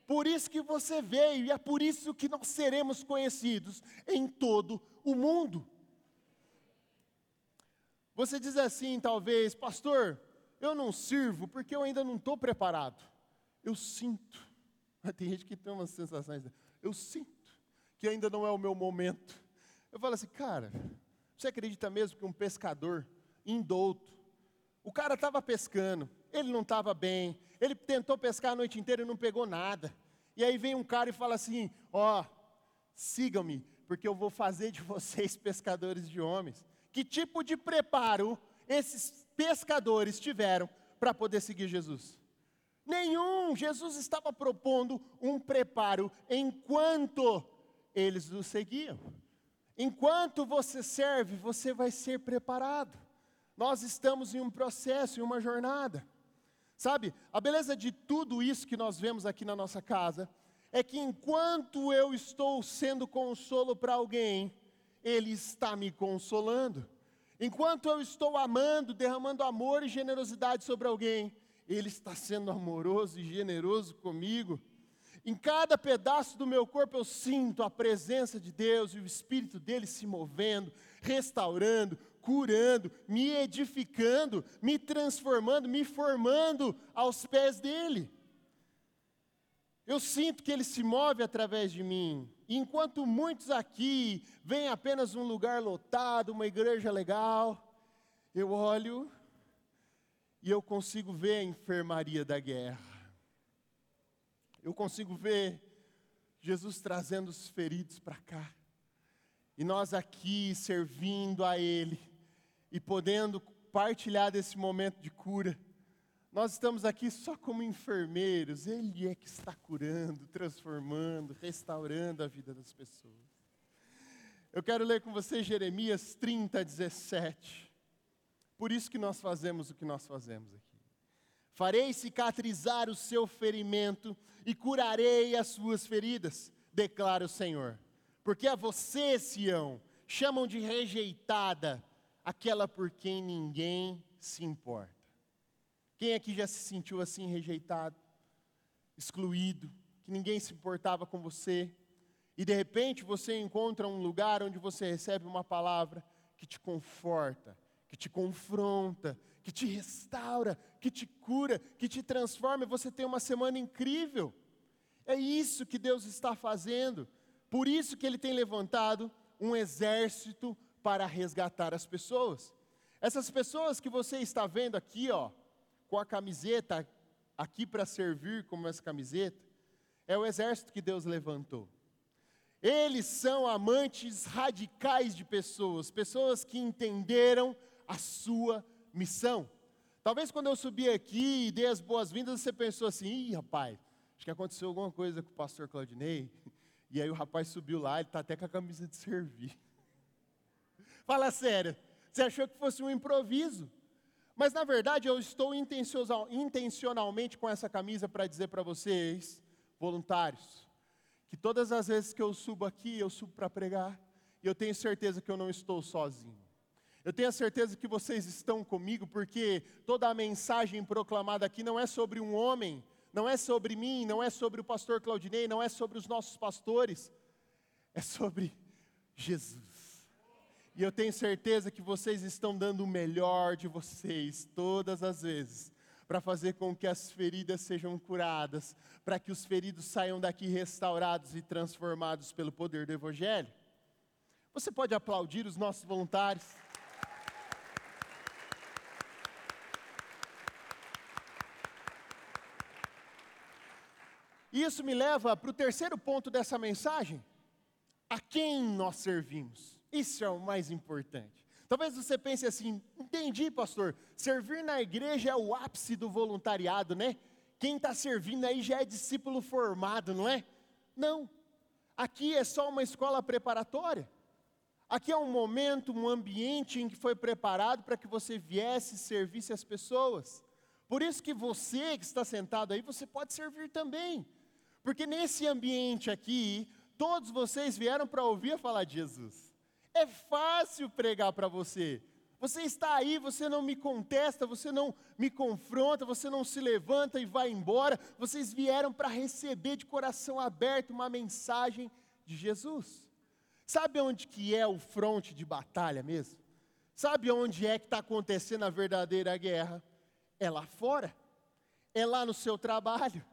B: Por isso que você veio, e é por isso que nós seremos conhecidos em todo o mundo. Você diz assim, talvez, pastor, eu não sirvo porque eu ainda não estou preparado. Eu sinto. *laughs* Tem gente que tem umas sensações. Eu sinto que ainda não é o meu momento. Eu falo assim, cara, você acredita mesmo que um pescador indouto, o cara estava pescando, ele não estava bem, ele tentou pescar a noite inteira e não pegou nada. E aí vem um cara e fala assim: Ó, oh, sigam-me, porque eu vou fazer de *laughs* vocês pescadores de homens. Que tipo de preparo esses pescadores tiveram para poder seguir Jesus? Nenhum. Jesus estava propondo um preparo enquanto eles o seguiam. Enquanto você serve, você vai ser preparado. Nós estamos em um processo, em uma jornada. Sabe, a beleza de tudo isso que nós vemos aqui na nossa casa é que enquanto eu estou sendo consolo para alguém, Ele está me consolando. Enquanto eu estou amando, derramando amor e generosidade sobre alguém, Ele está sendo amoroso e generoso comigo. Em cada pedaço do meu corpo eu sinto a presença de Deus e o Espírito dele se movendo, restaurando, curando, me edificando, me transformando, me formando aos pés dele. Eu sinto que ele se move através de mim. Enquanto muitos aqui veem apenas um lugar lotado, uma igreja legal, eu olho e eu consigo ver a enfermaria da guerra. Eu consigo ver Jesus trazendo os feridos para cá. E nós aqui servindo a Ele e podendo partilhar desse momento de cura. Nós estamos aqui só como enfermeiros, Ele é que está curando, transformando, restaurando a vida das pessoas. Eu quero ler com você Jeremias 30, 17. Por isso que nós fazemos o que nós fazemos aqui. Farei cicatrizar o seu ferimento e curarei as suas feridas, declara o Senhor. Porque a você, Sião, chamam de rejeitada, aquela por quem ninguém se importa. Quem aqui já se sentiu assim rejeitado, excluído, que ninguém se importava com você, e de repente você encontra um lugar onde você recebe uma palavra que te conforta, que te confronta, que te restaura, que te cura, que te transforma, e você tem uma semana incrível. É isso que Deus está fazendo. Por isso que Ele tem levantado um exército para resgatar as pessoas. Essas pessoas que você está vendo aqui, ó, com a camiseta aqui para servir como essa camiseta, é o exército que Deus levantou. Eles são amantes radicais de pessoas, pessoas que entenderam a sua missão. Talvez quando eu subi aqui e dei as boas-vindas, você pensou assim: ih, rapaz, acho que aconteceu alguma coisa com o pastor Claudinei. E aí o rapaz subiu lá, ele está até com a camisa de servir. *laughs* Fala sério, você achou que fosse um improviso? Mas na verdade eu estou intencionalmente com essa camisa para dizer para vocês, voluntários, que todas as vezes que eu subo aqui, eu subo para pregar, e eu tenho certeza que eu não estou sozinho. Eu tenho a certeza que vocês estão comigo, porque toda a mensagem proclamada aqui não é sobre um homem, não é sobre mim, não é sobre o pastor Claudinei, não é sobre os nossos pastores, é sobre Jesus. E eu tenho certeza que vocês estão dando o melhor de vocês todas as vezes, para fazer com que as feridas sejam curadas, para que os feridos saiam daqui restaurados e transformados pelo poder do Evangelho. Você pode aplaudir os nossos voluntários? E isso me leva para o terceiro ponto dessa mensagem: a quem nós servimos. Isso é o mais importante. Talvez você pense assim: entendi, pastor, servir na igreja é o ápice do voluntariado, né? Quem está servindo aí já é discípulo formado, não é? Não. Aqui é só uma escola preparatória. Aqui é um momento, um ambiente em que foi preparado para que você viesse e servisse as pessoas. Por isso que você que está sentado aí, você pode servir também. Porque nesse ambiente aqui, todos vocês vieram para ouvir falar de Jesus. É fácil pregar para você. Você está aí, você não me contesta, você não me confronta, você não se levanta e vai embora. Vocês vieram para receber de coração aberto uma mensagem de Jesus. Sabe onde que é o fronte de batalha mesmo? Sabe onde é que está acontecendo a verdadeira guerra? É lá fora. É lá no seu trabalho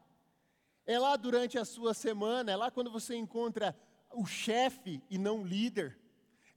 B: é lá durante a sua semana, é lá quando você encontra o chefe e não o líder.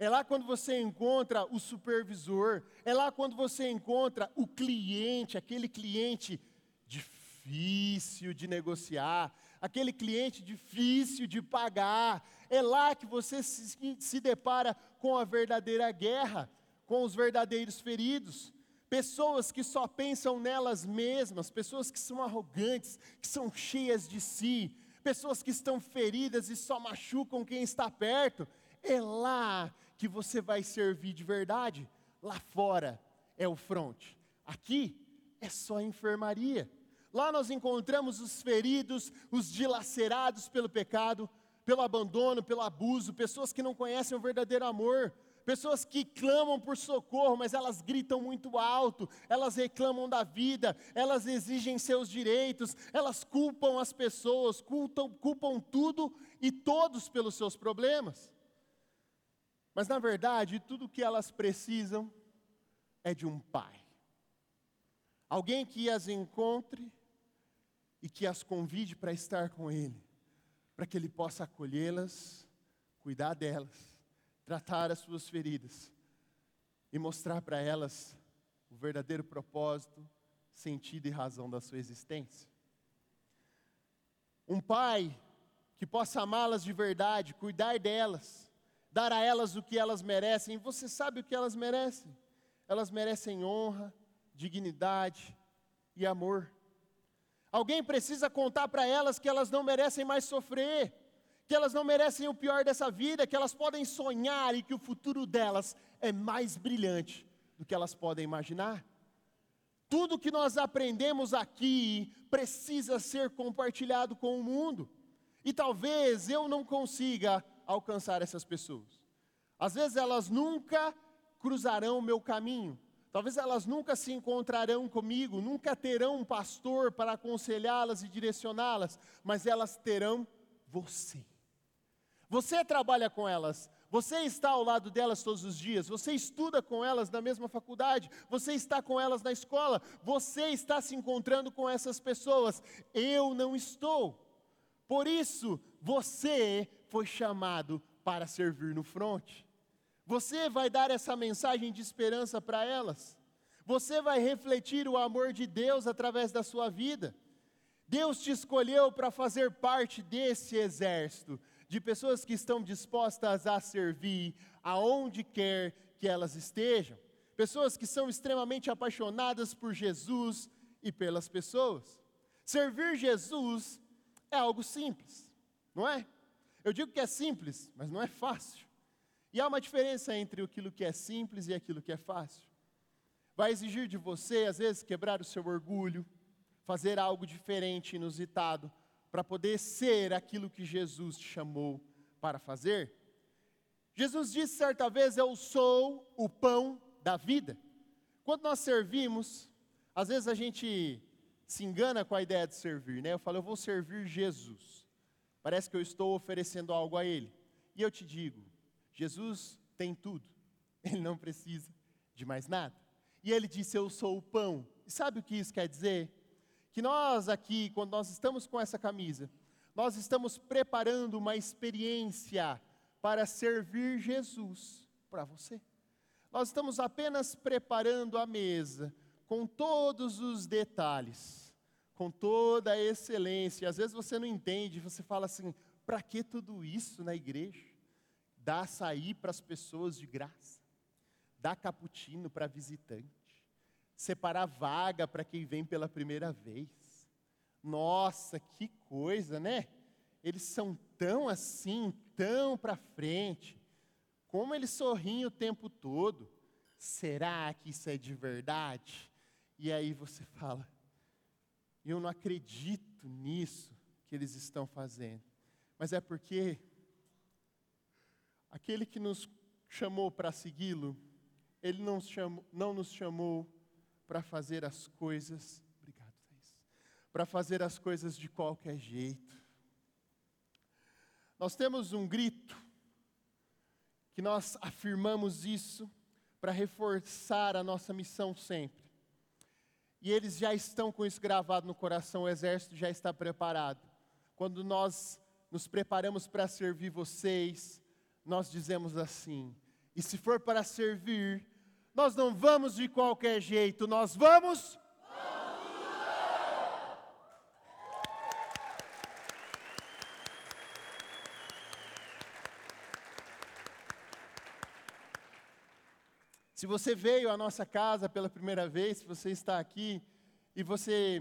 B: É lá quando você encontra o supervisor, é lá quando você encontra o cliente, aquele cliente difícil de negociar, aquele cliente difícil de pagar. É lá que você se, se depara com a verdadeira guerra, com os verdadeiros feridos pessoas que só pensam nelas mesmas, pessoas que são arrogantes, que são cheias de si, pessoas que estão feridas e só machucam quem está perto. É lá que você vai servir de verdade. Lá fora é o fronte. Aqui é só enfermaria. Lá nós encontramos os feridos, os dilacerados pelo pecado, pelo abandono, pelo abuso, pessoas que não conhecem o verdadeiro amor, pessoas que clamam por socorro, mas elas gritam muito alto, elas reclamam da vida, elas exigem seus direitos, elas culpam as pessoas, culpam tudo e todos pelos seus problemas. Mas na verdade, tudo que elas precisam é de um pai. Alguém que as encontre e que as convide para estar com ele, para que ele possa acolhê-las, cuidar delas, tratar as suas feridas e mostrar para elas o verdadeiro propósito, sentido e razão da sua existência. Um pai que possa amá-las de verdade, cuidar delas, dar a elas o que elas merecem. Você sabe o que elas merecem? Elas merecem honra, dignidade e amor. Alguém precisa contar para elas que elas não merecem mais sofrer, que elas não merecem o pior dessa vida, que elas podem sonhar e que o futuro delas é mais brilhante do que elas podem imaginar. Tudo que nós aprendemos aqui precisa ser compartilhado com o mundo. E talvez eu não consiga alcançar essas pessoas. Às vezes elas nunca cruzarão o meu caminho. Talvez elas nunca se encontrarão comigo, nunca terão um pastor para aconselhá-las e direcioná-las, mas elas terão você. Você trabalha com elas, você está ao lado delas todos os dias, você estuda com elas na mesma faculdade, você está com elas na escola, você está se encontrando com essas pessoas. Eu não estou. Por isso, você foi chamado para servir no fronte. Você vai dar essa mensagem de esperança para elas. Você vai refletir o amor de Deus através da sua vida. Deus te escolheu para fazer parte desse exército de pessoas que estão dispostas a servir aonde quer que elas estejam. Pessoas que são extremamente apaixonadas por Jesus e pelas pessoas. Servir Jesus é algo simples, não é? Eu digo que é simples, mas não é fácil. E há uma diferença entre aquilo que é simples e aquilo que é fácil. Vai exigir de você, às vezes, quebrar o seu orgulho, fazer algo diferente, inusitado, para poder ser aquilo que Jesus te chamou para fazer. Jesus disse certa vez: Eu sou o pão da vida. Quando nós servimos, às vezes a gente se engana com a ideia de servir, né? Eu falo, eu vou servir Jesus. Parece que eu estou oferecendo algo a Ele. E eu te digo: Jesus tem tudo, *laughs* Ele não precisa de mais nada. E Ele disse: Eu sou o pão. E sabe o que isso quer dizer? Que nós aqui, quando nós estamos com essa camisa, nós estamos preparando uma experiência para servir Jesus para você. Nós estamos apenas preparando a mesa com todos os detalhes com toda a excelência. Às vezes você não entende, você fala assim: para que tudo isso na igreja? Dá açaí para as pessoas de graça, dá cappuccino para visitante, separar vaga para quem vem pela primeira vez. Nossa, que coisa, né? Eles são tão assim, tão para frente. Como eles sorriem o tempo todo. Será que isso é de verdade? E aí você fala: e eu não acredito nisso que eles estão fazendo. Mas é porque aquele que nos chamou para segui-lo, ele não, chamou, não nos chamou para fazer as coisas, obrigado, para fazer as coisas de qualquer jeito. Nós temos um grito, que nós afirmamos isso para reforçar a nossa missão sempre e eles já estão com isso gravado no coração, o exército já está preparado. Quando nós nos preparamos para servir vocês, nós dizemos assim: e se for para servir, nós não vamos de qualquer jeito, nós vamos. Se você veio à nossa casa pela primeira vez, se você está aqui e você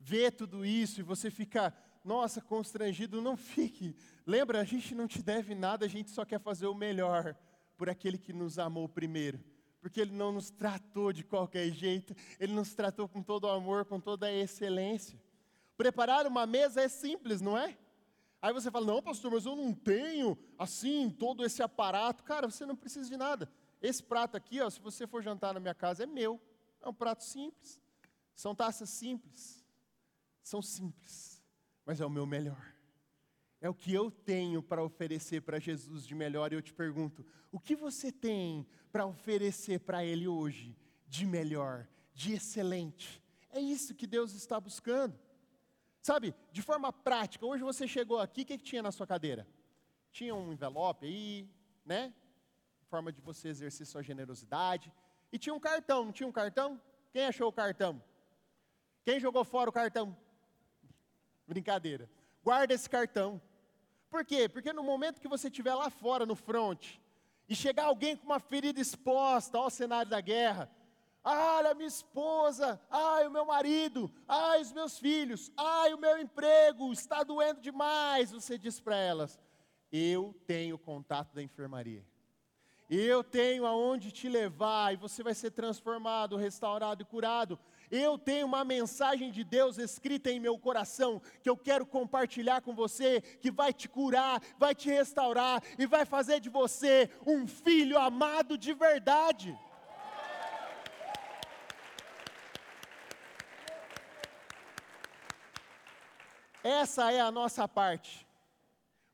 B: vê tudo isso e você fica, nossa, constrangido, não *laughs* fique. Lembra, a gente não te deve nada, a gente só quer fazer o melhor por aquele que nos amou primeiro. Porque ele não nos tratou de qualquer jeito, ele nos tratou com todo o amor, com toda a excelência. Preparar uma mesa é simples, não é? Aí você fala: não, pastor, mas eu não tenho assim todo esse aparato. Cara, você não precisa de nada. Esse prato aqui, ó, se você for jantar na minha casa, é meu. É um prato simples. São taças simples. São simples, mas é o meu melhor. É o que eu tenho para oferecer para Jesus de melhor. E eu te pergunto: o que você tem para oferecer para Ele hoje de melhor, de excelente? É isso que Deus está buscando. Sabe, de forma prática, hoje você chegou aqui, o que, que tinha na sua cadeira? Tinha um envelope aí, né? Forma de você exercer sua generosidade. E tinha um cartão, não tinha um cartão? Quem achou o cartão? Quem jogou fora o cartão? Brincadeira. Guarda esse cartão. Por quê? Porque no momento que você estiver lá fora no front e chegar alguém com uma ferida exposta ao cenário da guerra, Olha, minha esposa, ai, o meu marido, ai, os meus filhos, ai, o meu emprego está doendo demais. Você diz para elas: Eu tenho contato da enfermaria. Eu tenho aonde te levar e você vai ser transformado, restaurado e curado. Eu tenho uma mensagem de Deus escrita em meu coração que eu quero compartilhar com você, que vai te curar, vai te restaurar e vai fazer de você um filho amado de verdade. Essa é a nossa parte.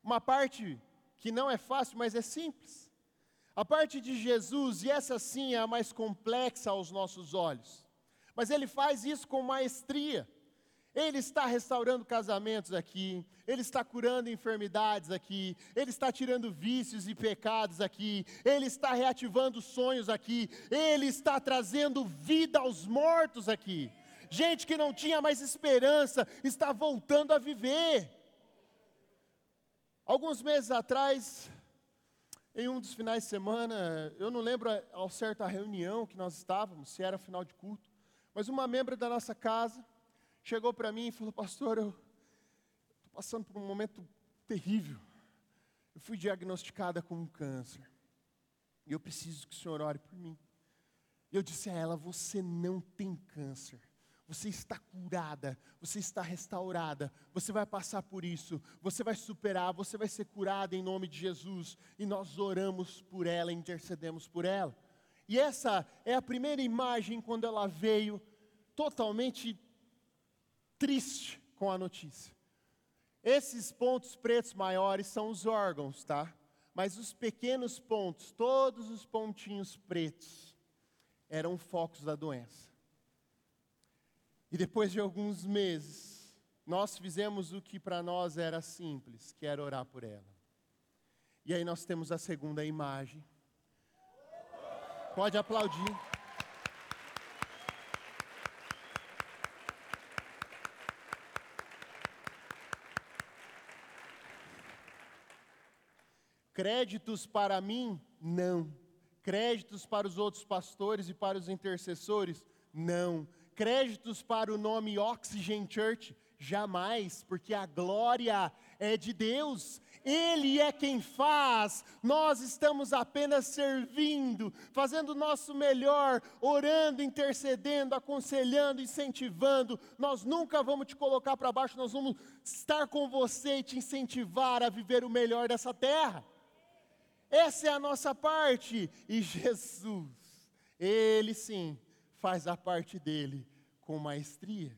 B: Uma parte que não é fácil, mas é simples. A parte de Jesus, e essa sim é a mais complexa aos nossos olhos. Mas ele faz isso com maestria. Ele está restaurando casamentos aqui, ele está curando enfermidades aqui, ele está tirando vícios e pecados aqui, ele está reativando sonhos aqui, ele está trazendo vida aos mortos aqui gente que não tinha mais esperança está voltando a viver. Alguns meses atrás, em um dos finais de semana, eu não lembro ao certo a reunião que nós estávamos, se era final de culto, mas uma membro da nossa casa chegou para mim e falou: Pastor, eu estou passando por um momento terrível. Eu fui diagnosticada com um câncer. E eu preciso que o senhor ore por mim. Eu disse a ela: Você não tem câncer você está curada, você está restaurada, você vai passar por isso, você vai superar, você vai ser curada em nome de Jesus, e nós oramos por ela, intercedemos por ela. E essa é a primeira imagem quando ela veio totalmente triste com a notícia. Esses pontos pretos maiores são os órgãos, tá? Mas os pequenos pontos, todos os pontinhos pretos, eram focos da doença. E depois de alguns meses, nós fizemos o que para nós era simples, que era orar por ela. E aí nós temos a segunda imagem. Pode aplaudir. Créditos para mim? Não. Créditos para os outros pastores e para os intercessores? Não créditos para o nome Oxygen Church? Jamais, porque a glória é de Deus, Ele é quem faz, nós estamos apenas servindo, fazendo o nosso melhor, orando, intercedendo, aconselhando, incentivando. Nós nunca vamos te colocar para baixo, nós vamos estar com você e te incentivar a viver o melhor dessa terra. Essa é a nossa parte, e Jesus, Ele sim, faz a parte dele com maestria.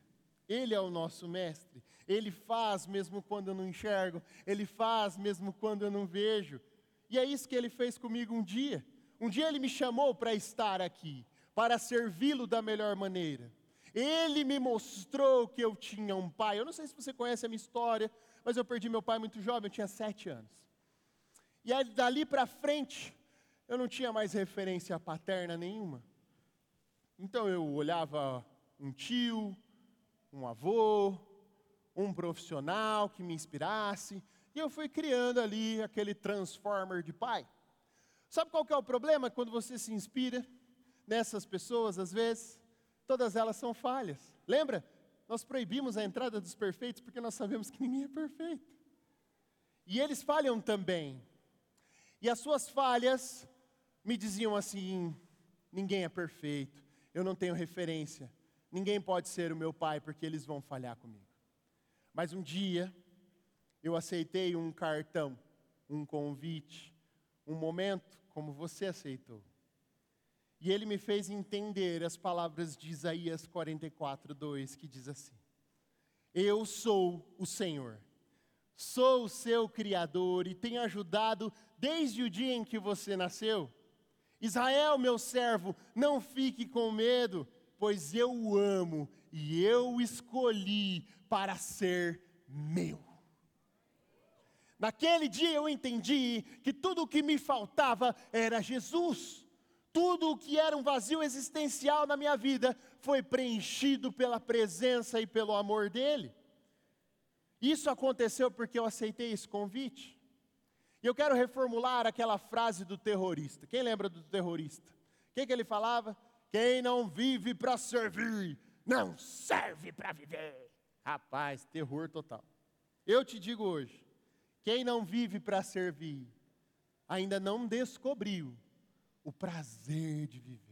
B: Ele é o nosso mestre. Ele faz mesmo quando eu não enxergo. Ele faz mesmo quando eu não vejo. E é isso que ele fez comigo um dia. Um dia ele me chamou para estar aqui, para servi-lo da melhor maneira. Ele me mostrou que eu tinha um pai. Eu não sei se você conhece a minha história, mas eu perdi meu pai muito jovem, eu tinha sete anos. E aí, dali para frente, eu não tinha mais referência paterna nenhuma. Então eu olhava um tio, um avô, um profissional que me inspirasse, e eu fui criando ali aquele transformer de pai. Sabe qual que é o problema quando você se inspira nessas pessoas, às vezes? Todas elas são falhas. Lembra? Nós proibimos a entrada dos perfeitos porque nós sabemos que ninguém é perfeito. E eles falham também. E as suas falhas me diziam assim: ninguém é perfeito eu não tenho referência. Ninguém pode ser o meu pai porque eles vão falhar comigo. Mas um dia, eu aceitei um cartão, um convite, um momento como você aceitou. E ele me fez entender as palavras de Isaías 44, 2, que diz assim: Eu sou o Senhor, sou o seu Criador e tenho ajudado desde o dia em que você nasceu. Israel, meu servo, não fique com medo, pois eu o amo e eu o escolhi para ser meu. Naquele dia eu entendi que tudo o que me faltava era Jesus. Tudo o que era um vazio existencial na minha vida foi preenchido pela presença e pelo amor dele. Isso aconteceu porque eu aceitei esse convite. E eu quero reformular aquela frase do terrorista. Quem lembra do terrorista? O que, que ele falava? Quem não vive para servir, não serve para viver. Rapaz, terror total. Eu te digo hoje: quem não vive para servir, ainda não descobriu o prazer de viver.